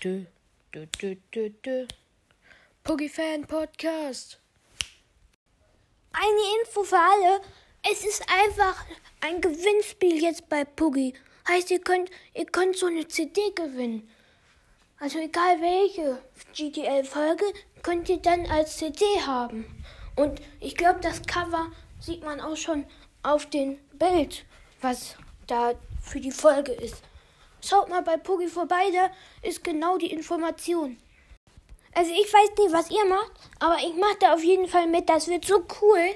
dü, dü, dü, dü, dü. Puggy Fan Podcast. Eine Info für alle. Es ist einfach ein Gewinnspiel jetzt bei Puggy. Heißt, ihr könnt, ihr könnt so eine CD gewinnen. Also egal welche GTL-Folge, könnt ihr dann als CD haben. Und ich glaube, das Cover sieht man auch schon auf dem Bild, was da für die Folge ist. Schaut mal bei Puggy vorbei, da ist genau die Information. Also ich weiß nicht, was ihr macht, aber ich mache da auf jeden Fall mit. Das wird so cool.